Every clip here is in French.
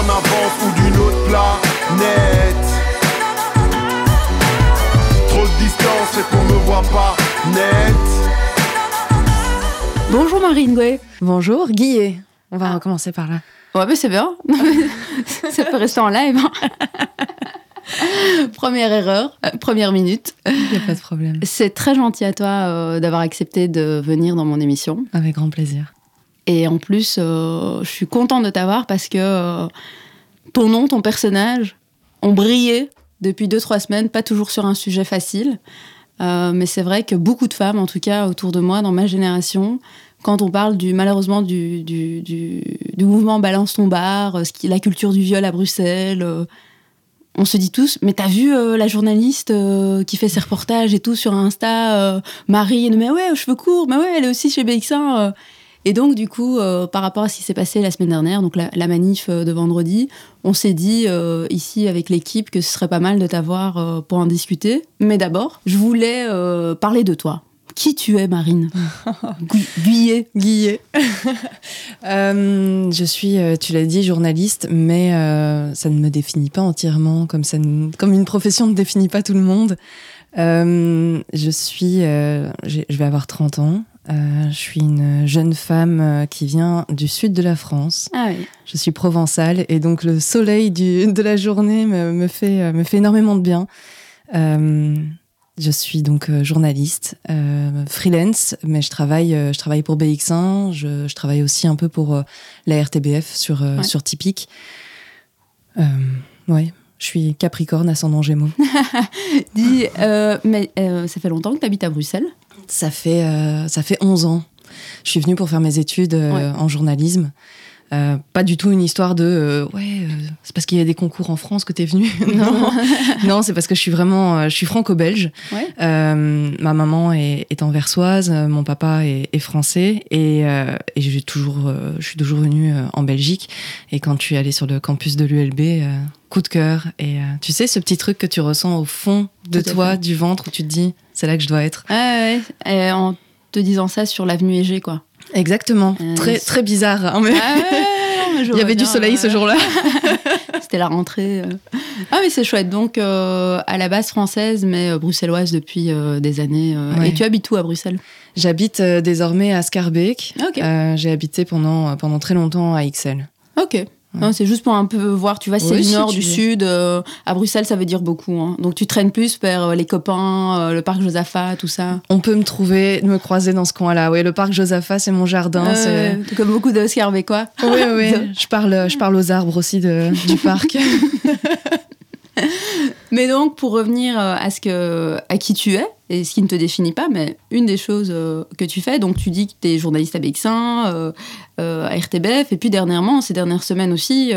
en avance ou d'une autre planète. Trop de distance et qu'on me voit pas net. Bonjour Marine Gouet. Bonjour Guillet. On va recommencer par là. Ouais, mais c'est bien. Ça peut rester en live. hein. première erreur, euh, première minute. Il n'y a pas de problème. C'est très gentil à toi euh, d'avoir accepté de venir dans mon émission. Avec grand plaisir. Et en plus, euh, je suis contente de t'avoir parce que euh, ton nom, ton personnage ont brillé depuis deux, trois semaines, pas toujours sur un sujet facile. Euh, mais c'est vrai que beaucoup de femmes, en tout cas autour de moi, dans ma génération, quand on parle du malheureusement du, du, mouvement Balance ton bar, la culture du viol à Bruxelles, on se dit tous, mais t'as vu la journaliste qui fait ses reportages et tout sur Insta, euh, Marine, mais ouais, aux cheveux courts, mais ouais, elle est aussi chez BX1. Et donc, du coup, euh, par rapport à ce qui s'est passé la semaine dernière, donc la, la manif euh, de vendredi, on s'est dit euh, ici avec l'équipe que ce serait pas mal de t'avoir euh, pour en discuter. Mais d'abord, je voulais parler de toi. Qui tu es, Marine? Guillet. Euh, je suis, tu l'as dit, journaliste, mais ça ne me définit pas entièrement, comme, ça ne- comme une profession ne définit pas tout le monde. Je suis, je vais avoir 30 ans. Euh, je suis une jeune femme euh, qui vient du sud de la France. Ah oui. Je suis provençale et donc le soleil du, de la journée me, me fait, euh, me fait énormément de bien. Je suis donc journaliste, euh, freelance, mais je travaille, je travaille pour BX1. Je, je travaille aussi un peu pour euh, la RTBF sur, euh, Ouais. sur Typique. Ouais, je suis Capricorne, ascendant Gémeaux. Dis, euh, mais euh, ça fait longtemps que tu habites à Bruxelles? Ça fait, euh, ça fait 11 ans. Je suis venue pour faire mes études euh, Ouais. en journalisme. Euh, pas du tout une histoire de euh, ouais, euh, c'est parce qu'il y a des concours en France que t'es venue. non, non c'est parce que je suis vraiment, je suis franco-belge. Ouais. Ma maman est, est anversoise, mon papa est, est français et, et j'ai toujours, je suis toujours venue en Belgique. Et quand je suis allée sur le campus de l'ULB, coup de cœur. Et tu sais, ce petit truc que tu ressens au fond de Tout toi, du ventre, où tu te dis, c'est là que je dois être? Ah ouais, et en te disant ça sur l'avenue Égée, quoi. Exactement. Euh, très, très bizarre. hein, mais Ah ouais, Il y avait du soleil ce jour-là. C'était la rentrée. euh. Ah mais c'est chouette. Donc euh, à la base française, mais bruxelloise depuis des années. Ouais. Et tu habites où à Bruxelles? J'habite désormais à Scarbeck. Euh, J'ai habité pendant, pendant très longtemps à Ixelles. Ok. Non, c'est juste pour un peu voir, tu vois, c'est Oui, du nord, du veux. sud. euh, à Bruxelles, ça veut dire beaucoup. hein. Donc tu traînes plus vers euh, les copains, euh, le parc Josaphat, tout ça. On peut me trouver, me croiser dans ce coin-là. Oui, le parc Josaphat, c'est mon jardin. c'est- comme beaucoup de Scarbecois. Oui, oui. Je parle, je parle aux arbres aussi de, du parc. Mais donc, pour revenir euh, à, ce que, à qui tu es, et ce qui ne te définit pas, mais une des choses euh, que tu fais, donc tu dis que tu es journaliste à BX1, euh, euh, à RTBF, et puis dernièrement, ces dernières semaines aussi,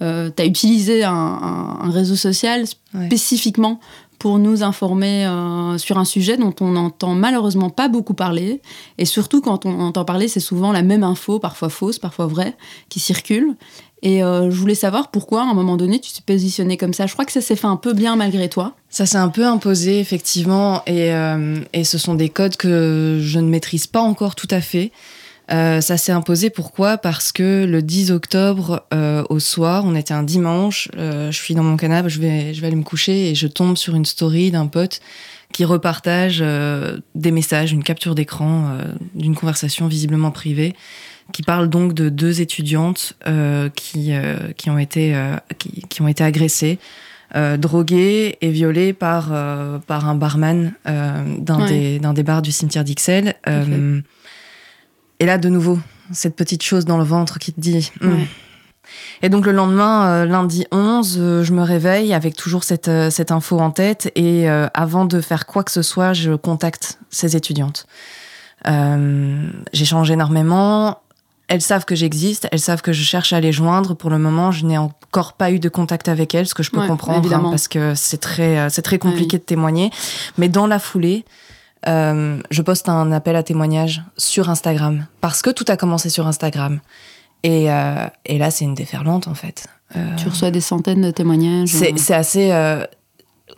tu as utilisé un, un- un réseau social Ouais. spécifiquement pour nous informer euh, sur un sujet dont on n'entend malheureusement pas beaucoup parler. Et surtout, quand on entend parler, c'est souvent la même info, parfois fausse, parfois vraie, qui circule. Et euh, je voulais savoir pourquoi, à un moment donné, tu t'es positionné comme ça. Je crois que ça s'est fait un peu bien malgré toi. Ça s'est un peu imposé, effectivement, et, euh, ce sont des codes que je ne maîtrise pas encore tout à fait. Euh, ça s'est imposé pourquoi? Parce que le 10 octobre au soir, on était un dimanche, je suis dans mon canapé, je vais, je vais aller me coucher et je tombe sur une story d'un pote qui repartage des messages, une capture d'écran d'une conversation visiblement privée, qui parle donc de deux étudiantes euh, qui, euh, qui, ont été, euh, qui, qui ont été agressées euh, drogué et violé par, euh, par un barman euh, d'un Ouais. des, des bars du cimetière d'Ixelles. Euh, et là, de nouveau, cette petite chose dans le ventre qui te dit... Hum. Ouais. Et donc le lendemain, lundi 11, euh, je me réveille avec toujours cette, cette info en tête et euh, avant de faire quoi que ce soit, je contacte ces étudiantes. Euh, J'échange énormément. Elles savent que j'existe, elles savent que je cherche à les joindre. Pour le moment, je n'ai encore pas eu de contact avec elles, ce que je peux Ouais, comprendre, hein, parce que c'est très, euh, c'est très compliqué de témoigner. Mais dans la foulée, euh, je poste un appel à témoignage sur Instagram, parce que tout a commencé sur Instagram. Et, euh, et là, c'est une déferlante, en fait. Euh, Tu reçois des centaines de témoignages. c'est c'est assez.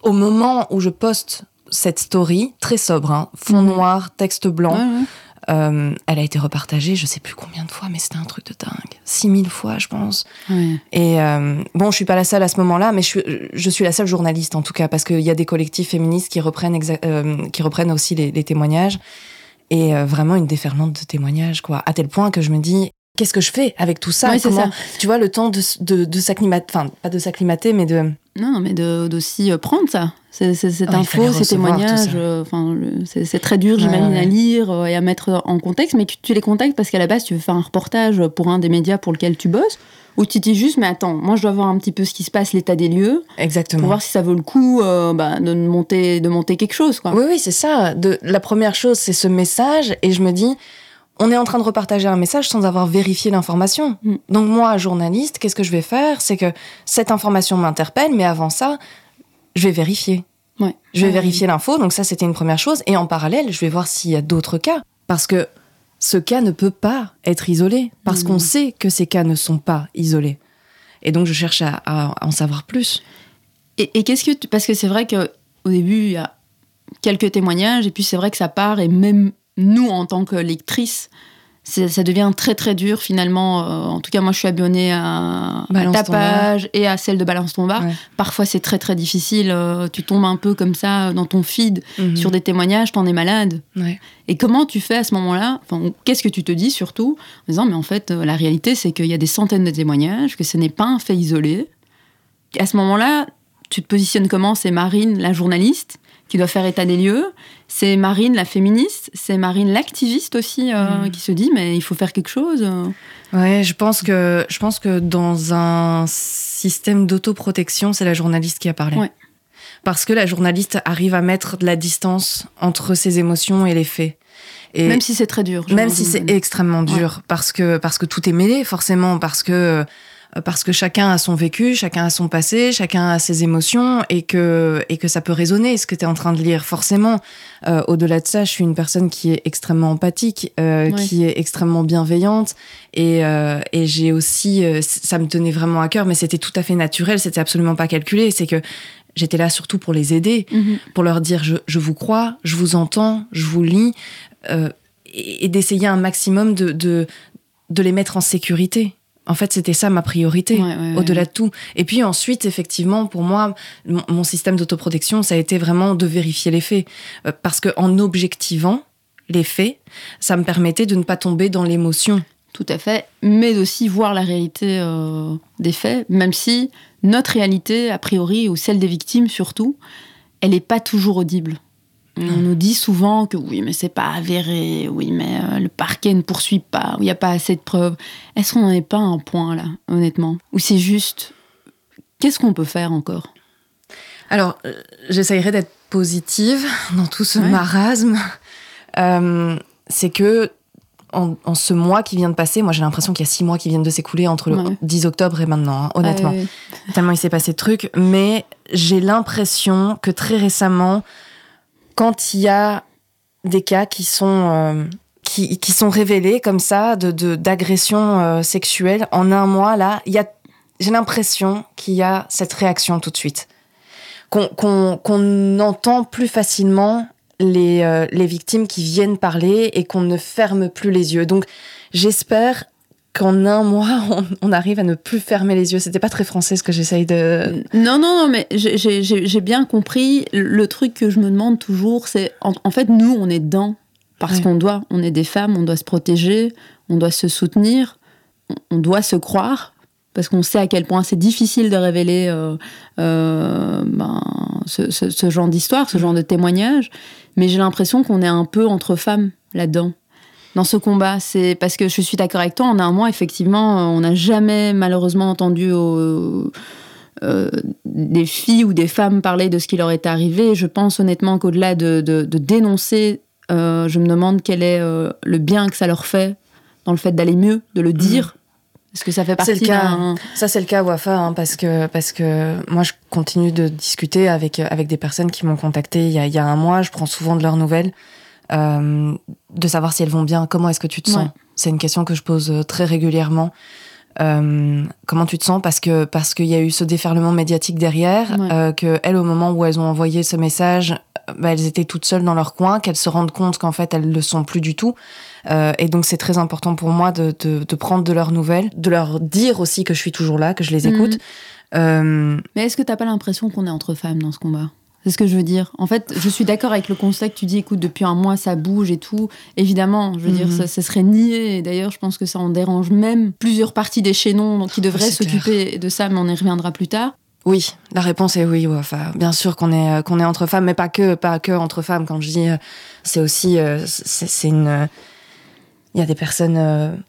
au moment où je poste cette story, très sobre, hein, fond Mhm. noir, texte blanc, Ouais, ouais. Euh, elle a été repartagée, je sais plus combien de fois, mais c'était un truc de dingue. 6000 fois, je pense. Et euh, bon, je suis pas la seule à ce moment-là, mais je suis, je suis la seule journaliste en tout cas, parce qu'il y a des collectifs féministes qui reprennent, euh, qui reprennent aussi les, les témoignages. Et vraiment une déferlante de témoignages, quoi. À tel point que je me dis, qu'est-ce que je fais avec tout ça, Comment, ça. Tu vois, le temps de, de, de s'acclimater, enfin, pas de s'acclimater, mais de. Non, mais d'aussi prendre ça. Cette oh, info, ces témoignages, enfin, c'est très dur, j'imagine, à lire et à mettre en contexte, mais tu les contactes parce qu'à la base, tu veux faire un reportage pour un des médias pour lequel tu bosses, ou tu dis juste, mais attends, moi je dois voir un petit peu ce qui se passe, l'état des lieux, Exactement. pour voir si ça vaut le coup euh, bah, de, monter, de monter quelque chose. Quoi. Oui, oui, c'est ça. De, la première chose, c'est ce message, et je me dis, on est en train de repartager un message sans avoir vérifié l'information. Mm. Donc moi, journaliste, qu'est-ce que je vais faire? C'est que cette information m'interpelle, mais avant ça, je vais vérifier. Je vais vérifier l'info, donc ça c'était une première chose. Et en parallèle, je vais voir s'il y a d'autres cas. Parce que ce cas ne peut pas être isolé, parce qu'on mm. sait que ces cas ne sont pas isolés. Et donc je cherche à, en savoir plus. Et, qu'est-ce que parce que c'est vrai que au début il y a quelques témoignages et puis c'est vrai que ça part et même nous en tant que lectrices ça devient très très dur finalement. Euh, en tout cas, moi je suis abonnée à, ta page et à celle de Balance ton bar. Parfois c'est très très difficile. Euh, tu tombes un peu comme ça dans ton feed mhm. sur des témoignages, t'en es malade. Et comment tu fais à ce moment-là? Qu'est-ce que tu te dis surtout En disant, mais en fait, euh, la réalité c'est qu'il y a des centaines de témoignages, que ce n'est pas un fait isolé. À ce moment-là, tu te positionnes comment? C'est Marine, la journaliste, qui doit faire état des lieux. C'est Marine, la féministe. C'est Marine, l'activiste aussi, euh, mm. qui se dit mais il faut faire quelque chose. Ouais, je pense que je pense que dans un système d'autoprotection, c'est la journaliste qui a parlé. Parce que la journaliste arrive à mettre de la distance entre ses émotions et les faits. Et même si c'est très dur. Même si c'est extrêmement dur, parce que parce que tout est mêlé forcément, parce que euh, parce que chacun a son vécu, chacun a son passé, chacun a ses émotions et que, et que ça peut résonner ce que tu es en train de lire. Forcément, euh, au-delà de ça, je suis une personne qui est extrêmement empathique, euh, qui est extrêmement bienveillante et, et j'ai aussi, ça me tenait vraiment à cœur, mais c'était tout à fait naturel, c'était absolument pas calculé. C'est que j'étais là surtout pour les aider, mhm. pour leur dire je, je, vous crois, je vous entends, je vous lis, et, et d'essayer un maximum de, de, de les mettre en sécurité. En fait, c'était ça ma priorité, au-delà de tout. Et puis ensuite, effectivement, pour moi, mon système d'autoprotection, ça a été vraiment de vérifier les faits. Euh, parce qu'en objectivant les faits, ça me permettait de ne pas tomber dans l'émotion. Tout à fait, mais aussi voir la réalité euh, des faits, même si notre réalité, a priori, ou celle des victimes surtout, elle n'est pas toujours audible. On nous dit souvent que oui, mais c'est pas avéré, oui, mais euh, le parquet ne poursuit pas, il n'y a pas assez de preuves. Est-ce qu'on n'en est pas à un point là, honnêtement? Ou c'est juste, qu'est-ce qu'on peut faire encore? Alors, euh, j'essayerai d'être positive dans tout ce marasme. Euh, c'est que en, ce mois qui vient de passer, moi j'ai l'impression qu'il y a six mois qui viennent de s'écouler entre le 10 octobre et maintenant, hein, honnêtement. Tellement il s'est passé de trucs. Mais j'ai l'impression que très récemment, quand il y a des cas qui sont euh, qui, sont révélés comme ça de d'agression euh, sexuelle en un mois là, j'ai l'impression qu'il y a cette réaction tout de suite qu'on qu'on entend plus facilement les, euh, les victimes qui viennent parler et qu'on ne ferme plus les yeux. Donc j'espère qu'en un mois, on, arrive à ne plus fermer les yeux. C'était pas très français ce que j'essaye de. Non, non, non, mais j'ai bien compris. Le truc que je me demande toujours, c'est en, fait, nous, on est dedans. Parce qu'on doit, on est des femmes, on doit se protéger, on doit se soutenir, on, doit se croire. Parce qu'on sait à quel point c'est difficile de révéler euh, euh, ben, ce, ce, genre d'histoire, ce genre de témoignage. Mais j'ai l'impression qu'on est un peu entre femmes là-dedans dans ce combat. C'est parce que je suis d'accord avec toi. En un mois, effectivement, on n'a jamais malheureusement entendu euh, des filles ou des femmes parler de ce qui leur est arrivé. Je pense honnêtement qu'au-delà de, dénoncer, euh, je me demande quel est euh, le bien que ça leur fait dans le fait d'aller mieux, de le dire. Est-ce que ça fait partie d'un... Ça, c'est le cas, Wafa, hein, parce, que, parce que moi, je continue de discuter avec, avec des personnes qui m'ont contacté il y, a, il y a un mois. Je prends souvent de leurs nouvelles. Euh, de savoir si elles vont bien. Comment est-ce que tu te sens? C'est une question que je pose euh, très régulièrement. Euh, comment tu te sens? Parce que parce qu'il y a eu ce déferlement médiatique derrière que elles au moment où elles ont envoyé ce message bah, elles étaient toutes seules dans leur coin, qu'elles se rendent compte qu'en fait elles le sont plus du tout. Euh, et donc c'est très important pour moi de, de, de, prendre de leurs nouvelles, de leur dire aussi que je suis toujours là, que je les écoute. Mmh. Euh... Mais est-ce que t'as pas l'impression qu'on est entre femmes dans ce combat? C'est ce que je veux dire. En fait, je suis d'accord avec le constat que tu dis, écoute, depuis un mois, ça bouge et tout. Évidemment, je veux dire, ça, ça, serait nié. D'ailleurs, je pense que ça en dérange même plusieurs parties des chaînons qui devraient s'occuper de ça, mais on y reviendra plus tard. Oui, la réponse est oui. Ouais. Enfin, bien sûr qu'on est euh, qu'on est entre femmes, mais pas que pas que entre femmes. Quand je dis, euh, c'est aussi euh, c'est une. Il y a des personnes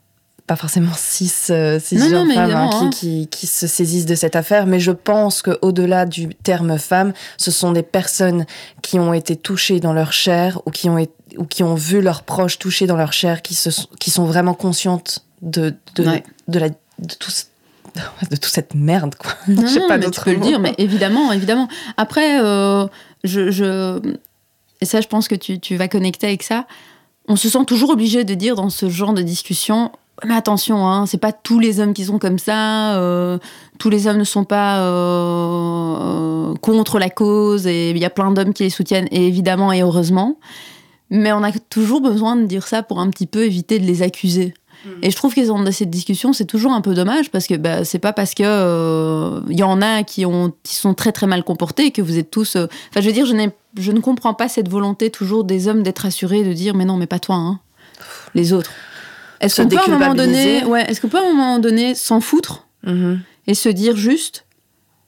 pas forcément six, euh, six non, non, femmes hein, qui, hein. qui, qui, se saisissent de cette affaire, mais je pense qu'au-delà du terme femme, ce sont des personnes qui ont été touchées dans leur chair ou qui ont, été, ou qui ont vu leurs proches touchés dans leur chair, qui, se, qui sont vraiment conscientes de, de, Ouais. de, la, de, tout, de toute cette merde. Quoi. Non, Je sais pas mais tu peux le mot. dire, mais évidemment, évidemment. Après, euh, je, je- Et ça, je pense que tu, tu vas connecter avec ça. On se sent toujours obligé de dire dans ce genre de discussion mais attention, hein, c'est pas tous les hommes qui sont comme ça. euh, tous les hommes ne sont pas euh, contre la cause et il y a plein d'hommes qui les soutiennent, et évidemment et heureusement. Mais on a toujours besoin de dire ça pour un petit peu éviter de les accuser. Et je trouve qu'ils ont cette discussion, c'est toujours un peu dommage parce que bah, c'est pas parce que euh, il y en a qui ont qui sont très très mal comportés que vous êtes tous. euh, Enfin, je veux dire, je ne comprends pas cette volonté toujours des hommes d'être assurés de dire mais non, mais pas toi, hein, les autres. Est-ce qu'on peut à un moment donné, ouais, est-ce qu'on peut à un moment donné s'en foutre Mhm. et se dire juste,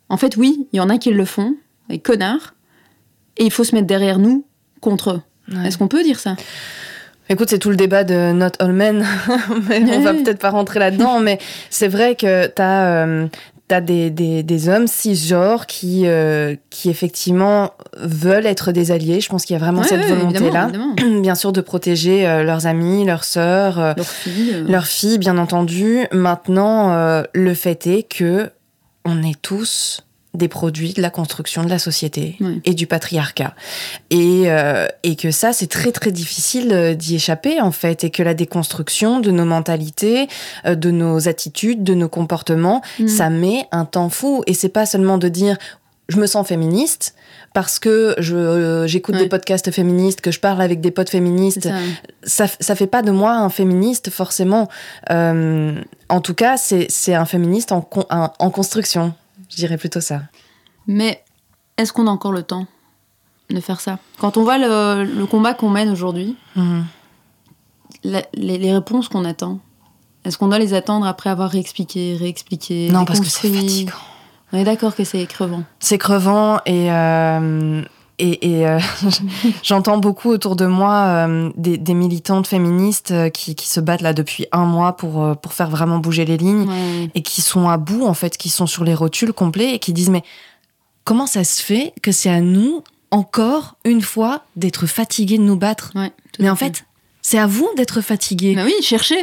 en fait, oui, il y en a qui le font, les connards, et il faut se mettre derrière nous contre eux. Ouais. Est-ce qu'on peut dire ça? Écoute, c'est tout le débat de Not All Men, mais on va peut-être pas rentrer là-dedans, mais c'est vrai que t'as euh, t'as des, des, des hommes cisgenres qui, euh, qui effectivement veulent être des alliés. Je pense qu'il y a vraiment Ouais, cette ouais, volonté-là. Bien sûr, de protéger euh, leurs amis, leurs sœurs, euh, Leurs filles. euh, leurs filles, bien entendu. Maintenant, le fait est que on est tous des produits de la construction de la société et du patriarcat. Et, euh, et que ça, c'est très très difficile d'y échapper en fait, et que la déconstruction de nos mentalités, euh, de nos attitudes, de nos comportements, Mm. ça met un temps fou. Et c'est pas seulement de dire je me sens féministe parce que je euh, j'écoute Ouais. des podcasts féministes, que je parle avec des potes féministes, ça. ça, ça fait pas de moi un féministe forcément. Euh, en tout cas, c'est un féministe en, con- un- en construction. Je dirais plutôt ça. Mais est-ce qu'on a encore le temps de faire ça? Quand on voit le, le combat qu'on mène aujourd'hui, la- les, les réponses qu'on attend, est-ce qu'on doit les attendre après avoir réexpliqué, réexpliqué Non, parce que c'est fatigant. On est d'accord que c'est crevant. C'est crevant et, euh, et, et, euh, j'entends beaucoup autour de moi euh, des, des militantes féministes qui, qui se battent là depuis un mois pour, pour faire vraiment bouger les lignes Ouais. et qui sont à bout, en fait, qui sont sur les rotules complets et qui disent Mais comment ça se fait que c'est à nous, encore une fois, d'être fatigués de nous battre Ouais, Mais en fait, c'est à vous d'être fatigués. Bah oui, cherchez.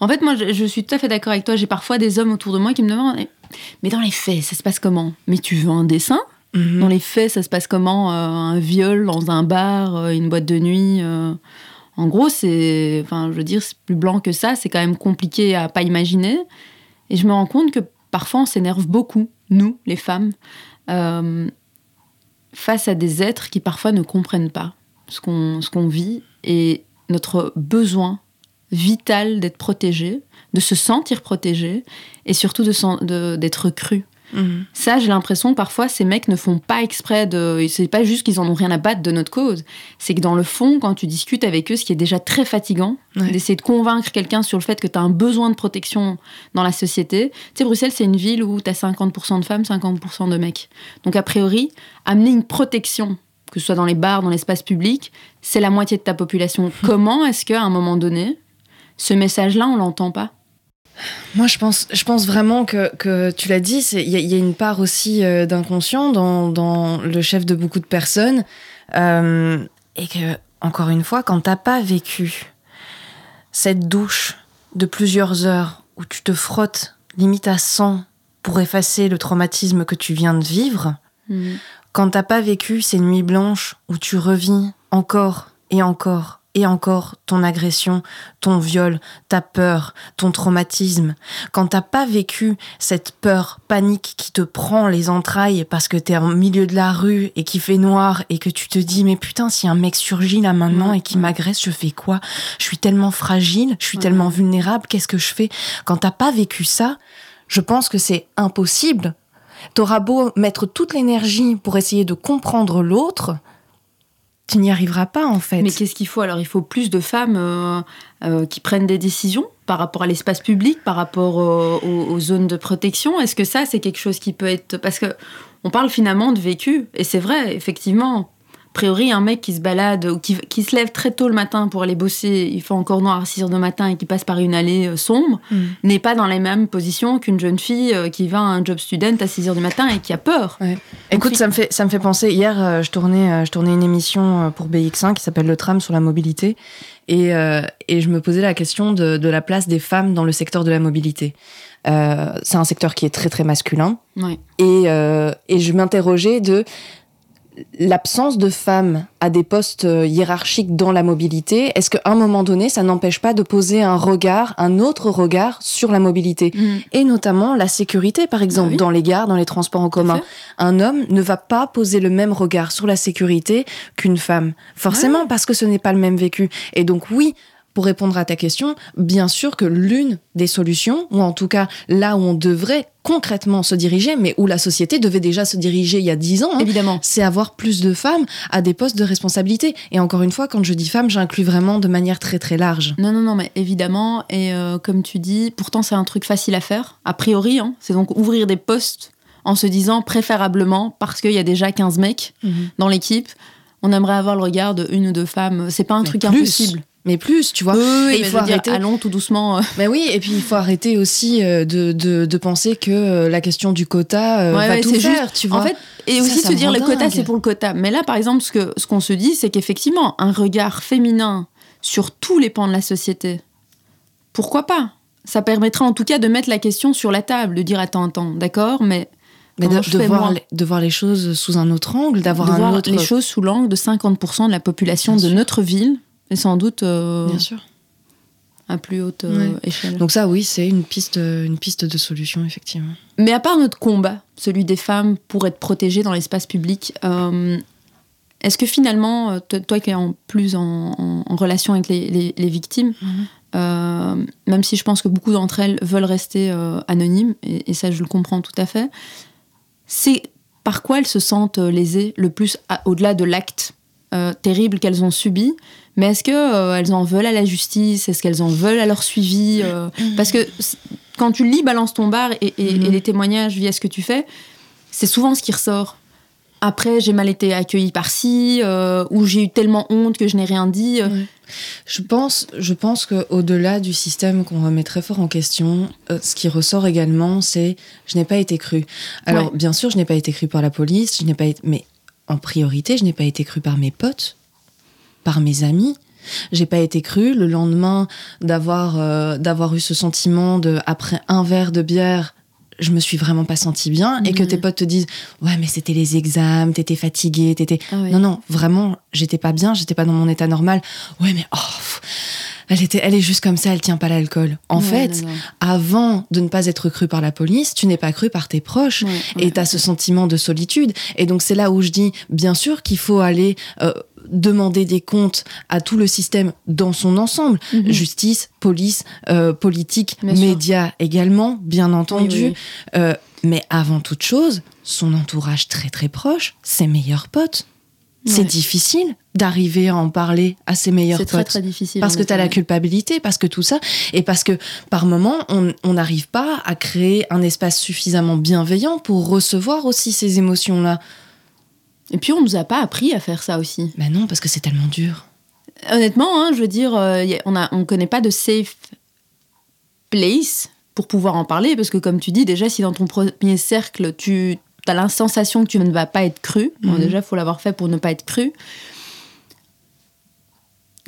En fait, moi, je, je suis tout à fait d'accord avec toi. J'ai parfois des hommes autour de moi qui me demandent Mais- dans les faits, ça se passe comment? Mais tu veux un dessin? Mhm. Dans les faits, ça se passe comment euh, Un viol dans un bar, euh, une boîte de nuit euh, En gros, c'est. Enfin, je veux dire, c'est plus blanc que ça. C'est quand même compliqué à pas imaginer. Et je me rends compte que parfois, on s'énerve beaucoup, nous, les femmes, face à des êtres qui parfois ne comprennent pas ce qu'on ce qu'on vit et notre besoin vital d'être protégé, de se sentir protégé et surtout de sen- de- d'être cru. Mhm. Ça, j'ai l'impression que parfois ces mecs ne font pas exprès de. C'est pas juste qu'ils en ont rien à battre de notre cause. C'est que dans le fond, quand tu discutes avec eux, ce qui est déjà très fatigant, Ouais. d'essayer de convaincre quelqu'un sur le fait que tu as un besoin de protection dans la société. Tu sais, Bruxelles, c'est une ville où tu as 50% de femmes, 50% de mecs. Donc, a priori, amener une protection, que ce soit dans les bars, dans l'espace public, c'est la moitié de ta population. Comment est-ce qu'à un moment donné, ce message-là, on l'entend pas Moi, je pense, je pense vraiment que, que tu l'as dit, il y, a- il y a une part aussi euh, d'inconscient dans, dans le chef de beaucoup de personnes. Euh, et que, encore une fois, quand t'as pas vécu cette douche de plusieurs heures où tu te frottes limite à 100 pour effacer le traumatisme que tu viens de vivre, quand t'as pas vécu ces nuits blanches où tu revis encore et encore et encore ton agression, ton viol, ta peur, ton traumatisme, quand t'as pas vécu cette peur, panique qui te prend les entrailles parce que t'es au milieu de la rue et qui fait noir et que tu te dis mais putain si un mec surgit là maintenant et qui m'agresse je fais quoi? Je suis tellement fragile, je suis tellement vulnérable, qu'est-ce que je fais? Quand t'as pas vécu ça, je pense que c'est impossible. T'auras beau mettre toute l'énergie pour essayer de comprendre l'autre, tu n'y arriveras pas en fait. Mais qu'est-ce qu'il faut? Alors Il faut plus de femmes euh, euh, qui prennent des décisions par rapport à l'espace public, par rapport euh, aux, zones de protection. Est-ce que ça, c'est quelque chose qui peut être parce que on parle finalement de vécu et c'est vrai, effectivement priori, un mec qui se balade ou qui, qui, se lève très tôt le matin pour aller bosser, il fait encore noir à 6 heures du matin et qui passe par une allée euh, sombre, mm. n'est pas dans la même position qu'une jeune fille euh, qui va à un job student à 6 heures du matin et qui a peur. Ouais. Écoute, ça me, fait, ça me fait penser, hier, euh, je, tournais, je tournais une émission pour BX1 qui s'appelle Le Tram sur la mobilité. Et, euh, et, je me posais la question de, de, la place des femmes dans le secteur de la mobilité. Euh, c'est un secteur qui est très très masculin. Euh, et je m'interrogeais de l'absence de femmes à des postes euh, hiérarchiques dans la mobilité, est-ce qu'à un moment donné, ça n'empêche pas de poser un regard, un autre regard sur la mobilité Mm. Et notamment la sécurité, par exemple, Ah oui. dans les gares, dans les transports en commun? Un homme ne va pas poser le même regard sur la sécurité qu'une femme. Forcément, parce que ce n'est pas le même vécu. Et donc, oui, pour répondre à ta question, bien sûr que l'une des solutions, ou en tout cas là où on devrait concrètement se diriger, mais où la société devait déjà se diriger il y a dix ans, hein, Évidemment. c'est avoir plus de femmes à des postes de responsabilité. Et encore une fois, quand je dis femmes, j'inclus vraiment de manière très très large. Non, non, non, mais évidemment. Et euh, comme tu dis, pourtant, c'est un truc facile à faire, a priori. Hein, c'est donc ouvrir des postes en se disant préférablement, parce qu'il y a déjà 15 mecs dans l'équipe, on aimerait avoir le regard de une ou deux femmes. C'est pas un Mais truc plus. impossible. Mais plus, tu vois. Oui, oui, Et il faut dire, arrêter. allons tout doucement. euh. Mais oui, et puis il faut arrêter aussi euh, de, de, de penser que euh, la question du quota euh, Ouais, va ouais, tout faire, tu vois. En fait, et Ça, aussi ça se dire le quota, c'est pour le quota. Mais là, par exemple, ce que ce qu'on se dit, c'est qu'effectivement, un regard féminin sur tous les pans de la société, pourquoi pas? Ça permettrait en tout cas de mettre la question sur la table, de dire attends, attends, d'accord, mais Mais de, voir les, de voir les choses sous un autre angle, d'avoir un voir autre. les choses sous l'angle de 50% de la population de notre ville, et sans doute euh, Bien sûr. à plus haute euh, Ouais. échelle. Donc ça, oui, c'est une piste, une piste de solution, effectivement. Mais à part notre combat, celui des femmes pour être protégées dans l'espace public, euh, est-ce que finalement, toi, qui es en plus en, en- en relation avec les, les- les victimes, euh, même si je pense que beaucoup d'entre elles veulent rester euh, anonymes, et, et ça je le comprends tout à fait, c'est par quoi elles se sentent euh, lésées le plus au-delà de l'acte euh, terrible qu'elles ont subi mais est-ce que euh, elles en veulent à la justice? Est-ce qu'elles en veulent à leur suivi euh, Parce que quand tu lis Balance ton bar et, et- Mhm. et les témoignages via ce que tu fais, c'est souvent ce qui ressort. Après, j'ai mal été accueillie par-ci, euh, ou j'ai eu tellement honte que je n'ai rien dit. Ouais. Je pense, je pense qu'au-delà du système qu'on remet très fort en question, euh, ce qui ressort également, c'est je n'ai pas été cru. Alors, Ouais. bien sûr, je n'ai pas été cru par la police, je n'ai pas été, mais en priorité, je n'ai pas été cru par mes potes, par mes amis. J'ai pas été cru le lendemain d'avoir euh, d'avoir eu ce sentiment de après un verre de bière, je me suis vraiment pas sentie bien et que Mhm. tes potes te disent ouais mais c'était les examens, t'étais fatigué, t'étais Ah non non vraiment j'étais pas bien, j'étais pas dans mon état normal. Ouais mais oh pff, elle était elle est juste comme ça, elle tient pas l'alcool. En Ouais, fait, non, non. avant de ne pas être cru par la police, tu n'es pas cru par tes proches Ouais, et ouais. tu as ce sentiment de solitude. Et donc c'est là où je dis, bien sûr qu'il faut aller euh, demander des comptes à tout le système dans son ensemble. Mhm. Justice, police, euh, politique, Bien sûr. médias également, bien entendu. Oui, oui, Euh, mais avant toute chose, son entourage très très proche, ses meilleurs potes. C'est difficile d'arriver à en parler à ses meilleurs C'est potes. très très difficile. Parce que tu as la culpabilité, parce que tout ça, et parce que par moment, on n'arrive pas à créer un espace suffisamment bienveillant pour recevoir aussi ces émotions-là. Et puis on nous a pas appris à faire ça aussi. Ben non, parce que c'est tellement dur. Honnêtement, hein, je veux dire, euh, on a, on connaît pas de safe place pour pouvoir en parler, parce que comme tu dis, déjà, si dans ton premier cercle, tu as la sensation que tu ne vas pas être cru, bon, Mhm. déjà, il faut l'avoir fait pour ne pas être cru,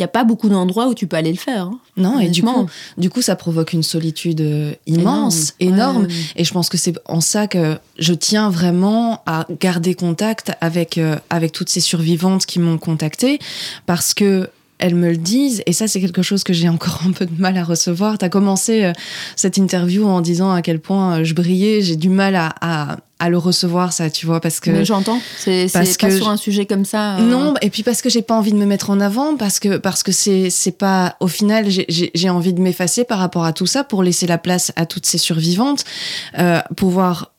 il n'y a pas beaucoup d'endroits où tu peux aller le faire. hein. Non, et du coup, du coup, ça provoque une solitude euh, immense, énorme. Ouais. Et je pense que c'est en ça que je tiens vraiment à garder contact avec, euh, avec toutes ces survivantes qui m'ont contacté parce que elles me le disent, et ça c'est quelque chose que j'ai encore un peu de mal à recevoir. Tu as commencé euh, cette interview en disant à quel point je brillais, j'ai du mal à, à, à, le recevoir ça, tu vois, parce que... J'entends, c'est pas sur un sujet comme ça. Euh. Non, et puis parce que j'ai pas envie de me mettre en avant, parce que parce que c'est pas... Au final, j'ai envie de m'effacer par rapport à tout ça pour laisser la place à toutes ces survivantes, euh, pouvoir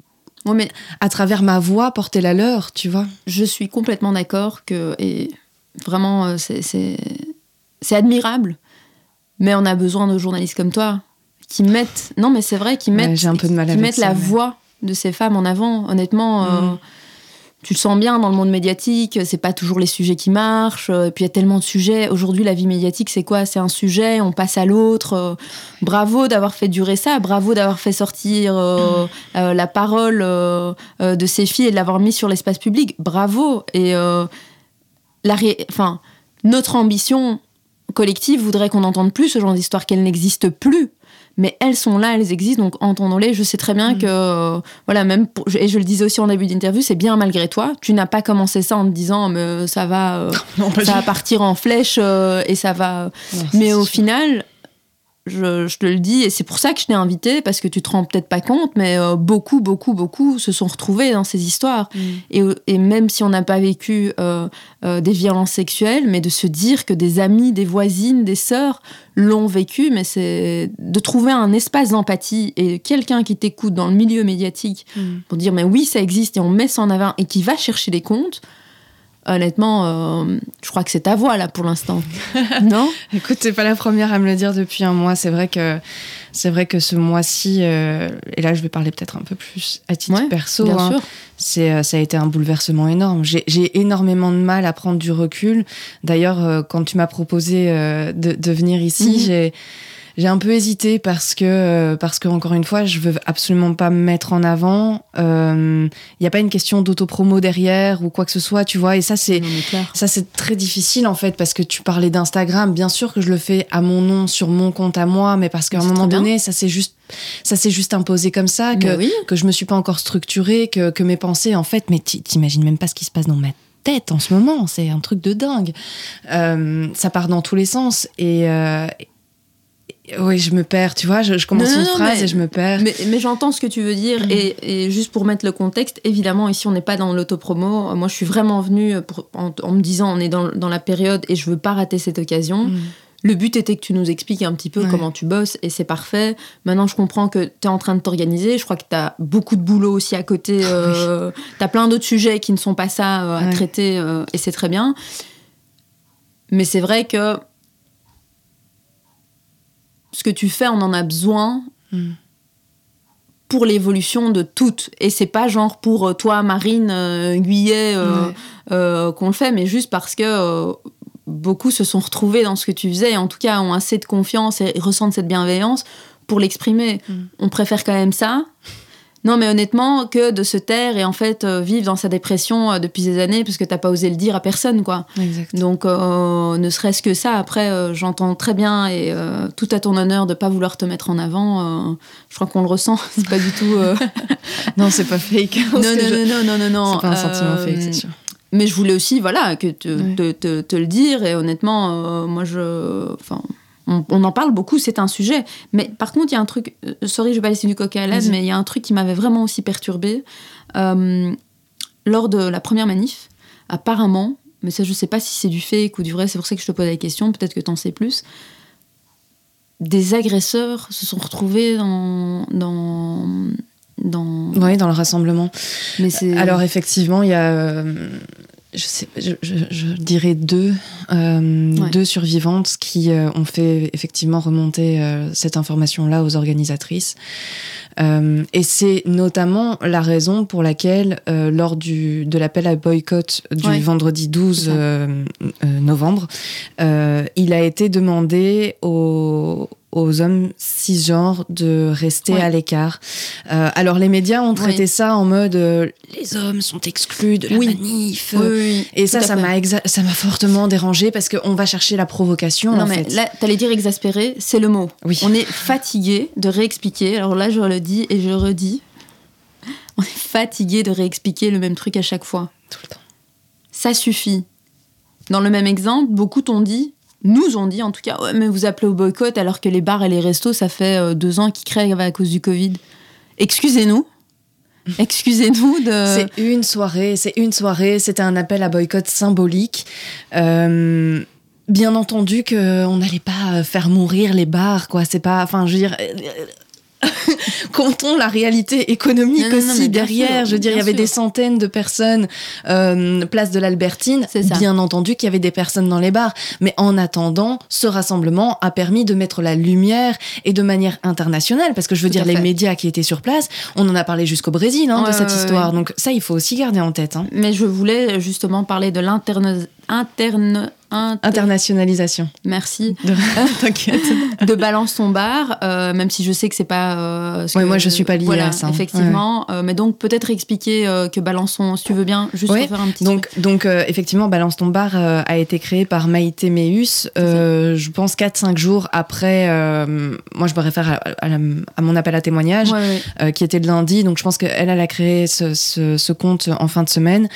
mais à travers ma voix porter la leur, tu vois. Je suis complètement d'accord que et vraiment euh, c'est admirable, mais on a besoin de journalistes comme toi qui mettent non mais c'est vrai qui mettent un peu de mal qui mettent la voix de ces femmes en avant. Honnêtement. Euh, mm tu le sens bien dans le monde médiatique, c'est pas toujours les sujets qui marchent, euh, et puis il y a tellement de sujets. Aujourd'hui, la vie médiatique, c'est quoi? C'est un sujet, on passe à l'autre. Euh, bravo d'avoir fait durer ça, bravo d'avoir fait sortir euh, la parole de ces filles et de l'avoir mis sur l'espace public. Bravo. Et la enfin, notre ambition collective voudrait qu'on entende plus ce genre d'histoire, qu'elle n'existe plus mais elles sont là, elles existent, donc entendons-les. Je sais très bien mm. que, euh, voilà, même, et je le disais aussi en début d'interview, c'est bien malgré toi. Tu n'as pas commencé ça en te disant, mais ça va, euh, ça va partir en flèche euh, et ça va. mais au final, je, te le dis, et c'est pour ça que je t'ai invité, parce que tu te rends peut-être pas compte, mais euh, beaucoup, beaucoup, beaucoup se sont retrouvés dans ces histoires. Mm. Et, même si on n'a pas vécu euh, euh, des violences sexuelles, mais de se dire que des amis, des voisines, des sœurs l'ont vécu, mais c'est de trouver un espace d'empathie et quelqu'un qui t'écoute dans le milieu médiatique mm. pour dire, mais oui, ça existe et on met ça en avant et qui va chercher les comptes honnêtement, euh, je crois que c'est ta voix là pour l'instant. non? Écoute, t'es pas la première à me le dire depuis un mois. C'est vrai que c'est vrai que ce mois-ci, euh, et là je vais parler peut-être un peu plus à titre perso. Bien hein, sûr. C'est euh, ça a été un bouleversement énorme. J'ai énormément de mal à prendre du recul. D'ailleurs, quand tu m'as proposé de, de, venir ici, mhm. j'ai j'ai un peu hésité parce que, euh, parce que encore une fois, je veux absolument pas me mettre en avant. Il euh, n'y a pas une question d'autopromo derrière ou quoi que ce soit, tu vois. Et ça, c'est ça, c'est très difficile en fait parce que tu parlais d'Instagram. Bien sûr que je le fais à mon nom sur mon compte à moi, mais parce qu'à un moment donné, ça c'est juste ça s'est juste imposé comme ça, que, oui. que je me suis pas encore structurée, que, que mes pensées, en fait, mais t'imagines même pas ce qui se passe dans ma tête en ce moment, c'est un truc de dingue. Euh, ça part dans tous les sens et, oui, je me perds, tu vois, je, commence une phrase et je me perds. Mais, j'entends ce que tu veux dire, mm. et, juste pour mettre le contexte, évidemment, ici, on n'est pas dans l'autopromo. Moi, je suis vraiment venue en, me disant, on est dans, la période et je veux pas rater cette occasion. Mm. Le but était que tu nous expliques un petit peu comment tu bosses, et c'est parfait. Maintenant, je comprends que tu es en train de t'organiser. Je crois que tu as beaucoup de boulot aussi à côté. Euh, tu as plein d'autres sujets qui ne sont pas ça euh, à traiter, euh, et c'est très bien. Mais c'est vrai que ce que tu fais, on en a besoin hmm. pour l'évolution de toutes. Et c'est pas genre pour euh, toi, Marine euh, Guyet, euh, qu'on le fait, mais juste parce que beaucoup se sont retrouvés dans ce que tu faisais et en tout cas ont assez de confiance et ressentent cette bienveillance pour l'exprimer. Hmm. On préfère quand même ça non, mais honnêtement, que de se taire et en fait euh, vivre dans sa dépression euh, depuis des années parce que t'as pas osé le dire à personne, quoi. Exact. Donc, euh, ne serait-ce que ça, après, j'entends très bien et tout à ton honneur de pas vouloir te mettre en avant. je crois qu'on le ressent, c'est pas du tout. non, c'est pas fake. non, non, non, non, non, non, C'est pas un sentiment fake, c'est sûr. Mais je voulais aussi, voilà, que te, te, te, le dire et honnêtement, moi je. Enfin on, en parle beaucoup, c'est un sujet. Mais par contre, il y a un truc, euh, sorry, je vais pas laisser du coca à l'aise, mais il y a un truc qui m'avait vraiment aussi perturbé euh, lors de la première manif. Apparemment, mais ça, je sais pas si c'est du fake ou du vrai, c'est pour ça que je te pose la question, peut-être que tu en sais plus. Des agresseurs se sont retrouvés dans. dans dans... Oui, dans le rassemblement. Mais Alors effectivement, il y a, euh, je, sais, je, dirais deux, euh, deux survivantes qui euh, ont fait effectivement remonter euh, cette information-là aux organisatrices. et c'est notamment la raison pour laquelle, lors du, de l'appel à boycott du vendredi 12 novembre, il a été demandé aux, aux hommes cisgenres de rester à l'écart. Euh, alors les médias ont traité ça en mode euh, les hommes sont exclus de la manif. et ça, ça m'a ça m'a fortement dérangé parce qu'on va chercher la provocation. Non mais là, t'allais dire exaspéré, c'est le mot. Oui. On est fatigué de réexpliquer. Alors là, je le dis et je le redis. On est fatigué de réexpliquer le même truc à chaque fois. Tout le temps. Ça suffit. Dans le même exemple, beaucoup t'ont dit nous ont dit en tout cas, mais vous appelez au boycott alors que les bars et les restos, ça fait euh, deux ans qu'ils crèvent à cause du Covid. Excusez-nous. Excusez-nous de. C'est une soirée, c'est une soirée, c'était un appel à boycott symbolique. Euh, bien entendu qu'on n'allait pas faire mourir les bars, quoi. C'est pas. Enfin, je veux dire. comptons la réalité économique Non, non, non, aussi derrière. sûr, je veux dire, il y avait sûr. des centaines de personnes euh, place de l'Albertine. Bien entendu qu'il y avait des personnes dans les bars, mais en attendant, ce rassemblement a permis de mettre la lumière et de manière internationale, parce que je veux Tout dire, les fait. médias qui étaient sur place, on en a parlé jusqu'au Brésil hein, de cette ouais, histoire. ouais. Donc ça, il faut aussi garder en tête. hein. Mais je voulais justement parler de l'interne. Interne. Inter- Internationalisation. Merci. De- T'inquiète. de Balance ton bar, euh, même si je sais que c'est pas. euh, ce Ouais, que- moi, je suis pas liée voilà, à ça, hein. Effectivement. Euh, mais donc, peut-être expliquer euh, que Balançon, si tu veux bien, juste pour faire un petit Donc, donc effectivement, Balance ton bar a été créé par Maïté Meus, je pense 4-5 jours après, moi je me réfère à, à la- à mon appel à témoignage, qui était le lundi, donc je pense qu'elle, elle a créé ce, ce- ce compte en fin de semaine.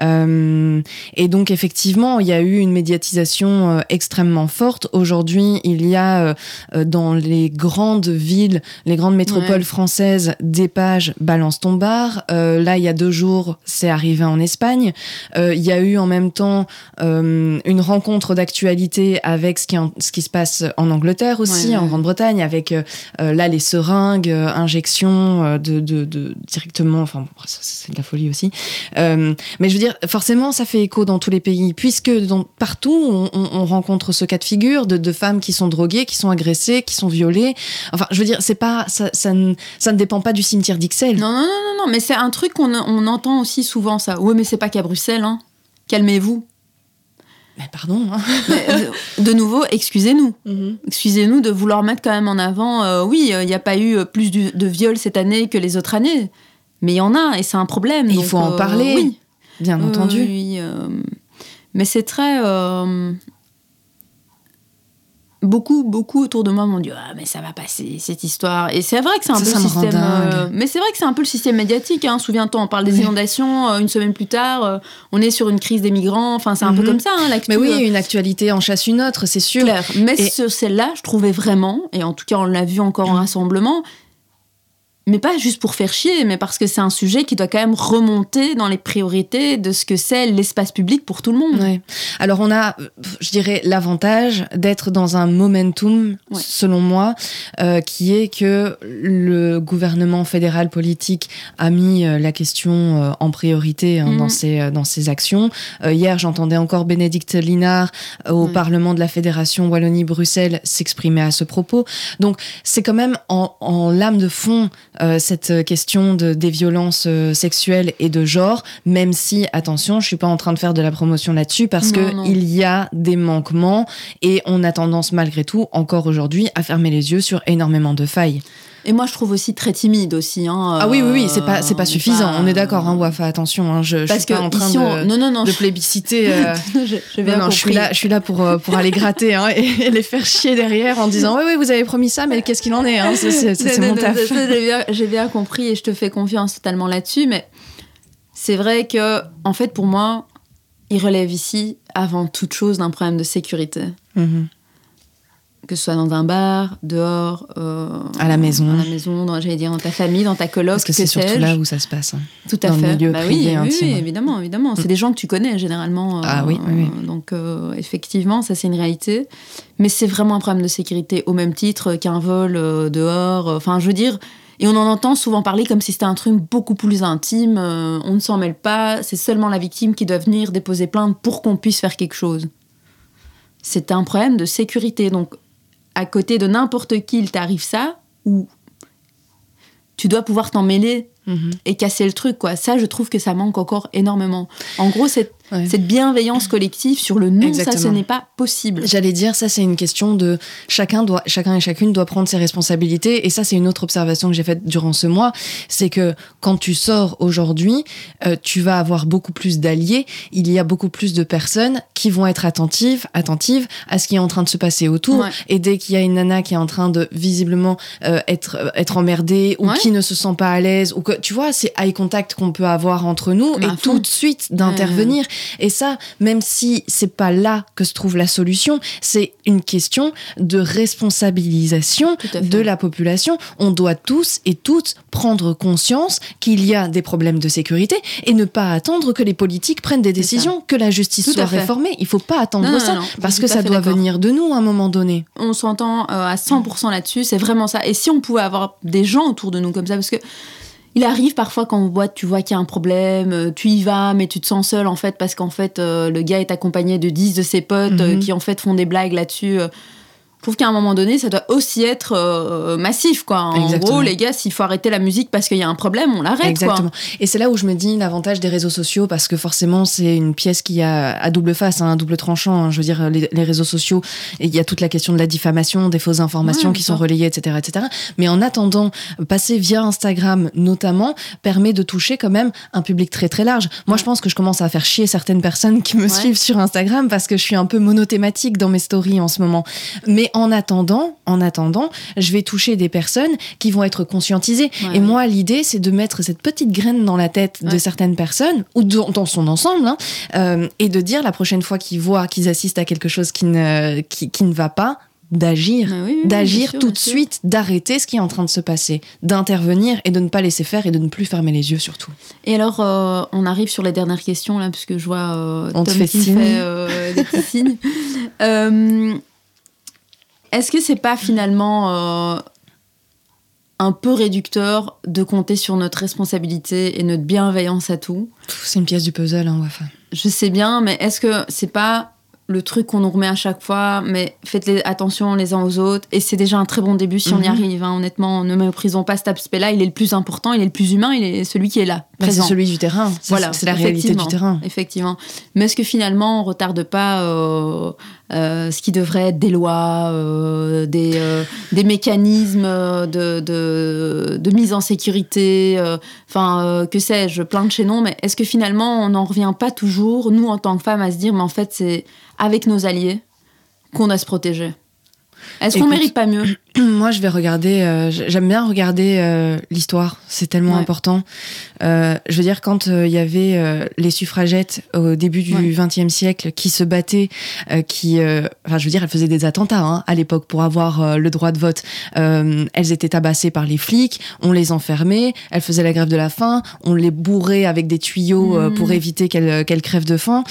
Et donc effectivement, il y a eu une médiatisation euh, extrêmement forte. Aujourd'hui, il y a euh, euh, dans les grandes villes, les grandes métropoles Ouais. françaises, des pages Balance ton bar. Là, il y a deux jours, c'est arrivé en Espagne. Il y a eu en même temps une rencontre d'actualité avec ce qui, en- ce qui se passe en Angleterre aussi, Ouais, ouais. en Grande-Bretagne, avec là les seringues, injections de, de, de- directement, enfin c'est de la folie aussi. Mais je veux dire, forcément, ça fait écho dans tous les pays, puisque dans, partout on, on- on rencontre ce cas de figure de, de femmes qui sont droguées, qui sont agressées, qui sont violées. Enfin, je veux dire, c'est pas ça, ça, ne, ça ne dépend pas du cimetière d'Ixelles. Non, non, non, non, mais c'est un truc qu'on on entend aussi souvent, ça. Oui, mais c'est pas qu'à Bruxelles, hein. Calmez-vous. Mais pardon. hein. Euh, de nouveau, excusez-nous. Excusez-nous de vouloir mettre quand même en avant, euh, oui, il n'y a pas eu euh, plus de viols cette année que les autres années, mais il y en a et c'est un problème. Et il faut en euh, parler, Oui, Bien entendu. oui, oui, euh, mais c'est très. euh, Beaucoup, beaucoup autour de moi m'ont dit ah mais ça va passer cette histoire et c'est vrai que c'est un Ça, peu ça le système euh, mais c'est vrai que c'est un peu le système médiatique hein. souviens-toi on parle des Oui. inondations euh, une semaine plus tard on est sur une crise des migrants enfin c'est un peu Mhm. comme ça hein, Mais oui, une actualité en chasse une autre, c'est sûr. clair. Mais Et- celle-là, je trouvais vraiment, et en tout cas on l'a vu encore Mm. en rassemblement, mais pas juste pour faire chier, mais parce que c'est un sujet qui doit quand même remonter dans les priorités de ce que c'est l'espace public pour tout le monde. Ouais. Alors on a, je dirais, l'avantage d'être dans un momentum, Ouais. selon moi, euh, qui est que le gouvernement fédéral politique a mis euh, la question euh, en priorité hein, Mhm. dans, ses, euh, dans ses actions. Euh, hier, j'entendais encore Bénédicte Linard euh, au Ouais. Parlement de la Fédération Wallonie-Bruxelles s'exprimer à ce propos. Donc c'est quand même en, en lame de fond euh, cette question de, des violences euh, sexuelles et de genre, même si, attention, je suis pas en train de faire de la promotion là-dessus parce Non, que non. il y a des manquements et on a tendance malgré tout, encore aujourd'hui, à fermer les yeux sur énormément de failles. Et moi, je trouve aussi très timide aussi. hein, ah oui, oui, oui, euh, c'est pas, c'est pas suffisant. pas- On est d'accord, hein, Wafa, attention, hein, je, je Parce suis pas que en train ici, on- de, non, non, non, de plébisciter. euh, je, non, non, je suis là, je suis là pour, euh, pour aller gratter hein, et, et les faire chier derrière en disant oui, oui, vous avez promis ça, mais qu'est-ce qu'il en est hein, C'est mon taf. bien, j'ai bien compris et je te fais confiance totalement là-dessus, mais c'est vrai que, en fait, pour moi, il relève ici, avant toute chose, d'un problème de sécurité. Mhm. Que ce soit dans un bar, dehors, euh, À la maison. à la maison, dans, j'allais dire dans ta famille, dans ta coloc, Parce que c'est surtout là où ça se passe. hein. Tout à dans le fait. milieu Bah privé oui, évidemment, évidemment. C'est des gens que tu connais généralement. euh, Ah oui, oui, oui. euh, Donc euh, effectivement, ça c'est une réalité. Mais c'est vraiment un problème de sécurité au même titre qu'un vol dehors. Enfin, je veux dire. Et on en entend souvent parler comme si c'était un truc beaucoup plus intime. on ne s'en mêle pas. C'est seulement la victime qui doit venir déposer plainte pour qu'on puisse faire quelque chose. C'est un problème de sécurité. Donc, à côté de n'importe qui, il t'arrive ça, ou tu dois pouvoir t'en mêler Mhm. et casser le truc quoi ça je trouve que ça manque encore énormément en gros cette, Ouais. cette bienveillance collective sur le non ça ce n'est pas possible J'allais dire, ça c'est une question de chacun doit, chacun et chacune doit prendre ses responsabilités. Et ça c'est une autre observation que j'ai faite durant ce mois, c'est que quand tu sors aujourd'hui, euh, tu vas avoir beaucoup plus d'alliés. Il y a beaucoup plus de personnes qui vont être attentives, attentives à ce qui est en train de se passer autour. Ouais. Et dès qu'il y a une nana qui est en train de visiblement euh, être euh, être emmerdée ou Ouais. qui ne se sent pas à l'aise ou que tu vois, c'est eye contact qu'on peut avoir entre nous à et tout de suite d'intervenir. Et ça, même si c'est pas là que se trouve la solution, c'est une question de responsabilisation de la population. On doit tous et toutes prendre conscience qu'il y a des problèmes de sécurité et ne pas attendre que les politiques prennent des décisions, que la justice Tout soit réformée. Il faut pas attendre Non, ça non, parce que ça doit venir de nous à un moment donné. on s'entend euh, à 100% là-dessus, c'est vraiment ça. Et si on pouvait avoir des gens autour de nous comme ça, parce que il arrive parfois quand on boite, tu vois qu'il y a un problème, euh, tu y vas, mais tu te sens seul en fait, parce qu'en fait, euh, le gars est accompagné de 10 de ses potes euh, Mhm. qui en fait font des blagues là-dessus. Euh. Je trouve qu'à un moment donné, ça doit aussi être euh, massif, quoi. En Exactement. gros, les gars, s'il faut arrêter la musique parce qu'il y a un problème, on l'arrête, Exactement. Et c'est là où je me dis l'avantage des réseaux sociaux, parce que forcément, c'est une pièce qui a à double face, hein, un double tranchant. hein. Je veux dire, les, les réseaux sociaux, il y a toute la question de la diffamation, des fausses informations Ouais, qui sont relayées, etc., etc. Mais en attendant, passer via Instagram notamment permet de toucher quand même un public très très large. Moi, je pense que je commence à faire chier certaines personnes qui me Ouais. suivent sur Instagram parce que je suis un peu monothématique dans mes stories en ce moment. Mais en attendant, en attendant, je vais toucher des personnes qui vont être conscientisées. Ouais. Et moi, l'idée, c'est de mettre cette petite graine dans la tête de certaines personnes, ou dans, dans son ensemble, hein, euh, et de dire la prochaine fois qu'ils voient, qu'ils assistent à quelque chose qui ne, qui, qui ne va pas, d'agir. Ouais, oui, oui, bien D'agir tout de suite, d'arrêter ce qui est en train de se passer, d'intervenir et de ne pas laisser faire et de ne plus fermer les yeux surtout. Et alors, euh, on arrive sur les dernières questions, là, puisque je vois euh, On te Tom fait qui me signe. fait euh, des petits signes. Est-ce que c'est pas finalement euh, un peu réducteur de compter sur notre responsabilité et notre bienveillance à tout? C'est une pièce du puzzle, hein, Wafa. Je sais bien, mais est-ce que c'est pas le truc qu'on nous remet à chaque fois, mais faites les- attention les uns aux autres, et c'est déjà un très bon début si on y Mhm. arrive. hein. honnêtement, ne méprisons pas cet aspect-là, il est le plus important, il est le plus humain, il est celui qui est là, Bah, c'est celui du terrain. Voilà, c'est la réalité du terrain. Effectivement. Mais est-ce que finalement, on retarde pas euh, euh, ce qui devrait être des lois, euh, des, des mécanismes de, de, de mise en sécurité, enfin, que sais-je, plein de chaînons, mais est-ce que finalement, on n'en revient pas toujours, nous, en tant que femmes, à se dire, mais en fait, c'est avec nos alliés qu'on doit se protéger? Est-ce qu'on Écoute, mérite pas mieux? Moi, je vais regarder. euh, J'aime bien regarder euh, l'histoire. C'est tellement Ouais. important. Euh, je veux dire, quand il y avait les suffragettes au début du Ouais. XXe siècle qui se battaient, qui, enfin, je veux dire, elles faisaient des attentats hein, à l'époque pour avoir le droit de vote. Elles étaient tabassées par les flics. On les enfermait. Elles faisaient la grève de la faim. On les bourrait avec des tuyaux pour éviter qu'elles qu'elles crèvent de faim.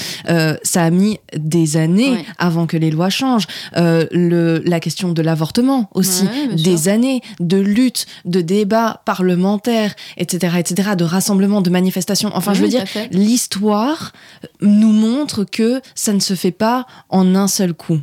Ça a mis des années Ouais. avant que les lois changent. Le, la question de l'avortement aussi, Ouais, des sûr. années de lutte, de débats parlementaires, etc., etc., de rassemblements, de manifestations. Enfin, je veux dire, l'histoire nous montre que ça ne se fait pas en un seul coup.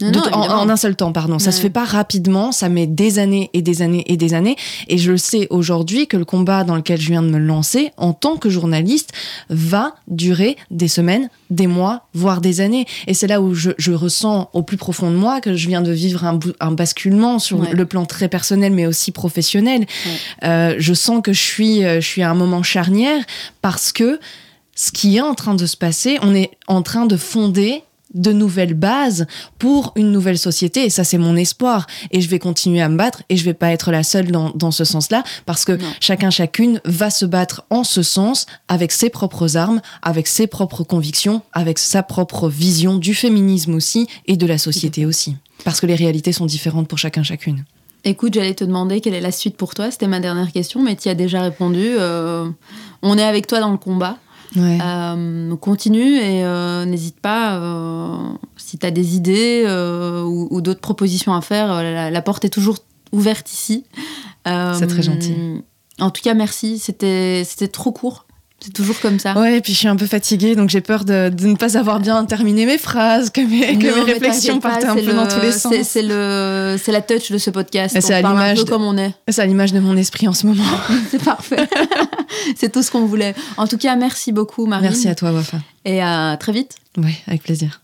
Non, De- non, en, un seul temps, pardon. Ça Ouais. se fait pas rapidement, ça met des années et des années et des années. Et je le sais aujourd'hui que le combat dans lequel je viens de me lancer, en tant que journaliste, va durer des semaines, des mois, voire des années. Et c'est là où je, je ressens au plus profond de moi que je viens de vivre un, un basculement sur Ouais. le plan très personnel, mais aussi professionnel. Euh, je sens que je suis, euh, je suis à un moment charnière parce que ce qui est en train de se passer, on est en train de fonder de nouvelles bases pour une nouvelle société et ça c'est mon espoir et je vais continuer à me battre et je vais pas être la seule dans, dans ce sens-là parce que Non. chacun chacune va se battre en ce sens avec ses propres armes, avec ses propres convictions, avec sa propre vision du féminisme aussi et de la société aussi parce que les réalités sont différentes pour chacun chacune. Écoute, j'allais te demander quelle est la suite pour toi. C'était ma dernière question, mais tu as déjà répondu. Euh, on est avec toi dans le combat. Ouais. Euh, continue et euh, n'hésite pas, euh, si tu as des idées ou, ou d'autres propositions à faire, la, la porte est toujours ouverte ici. C'est très gentil. En tout cas, merci. C'était trop court. C'est toujours comme ça. Ouais, et puis je suis un peu fatiguée, donc j'ai peur de, de ne pas avoir bien terminé mes phrases, que mes, que Non, mes réflexions partaient un peu le- dans tous les sens. c'est- le, c'est la touch de ce podcast. C'est on à l'image comme on est. C'est à l'image de mon esprit en ce moment. C'est parfait. c'est tout ce qu'on voulait. En tout cas, merci beaucoup, Marine. Merci à toi, Wafa. Et à très vite. Ouais, avec plaisir.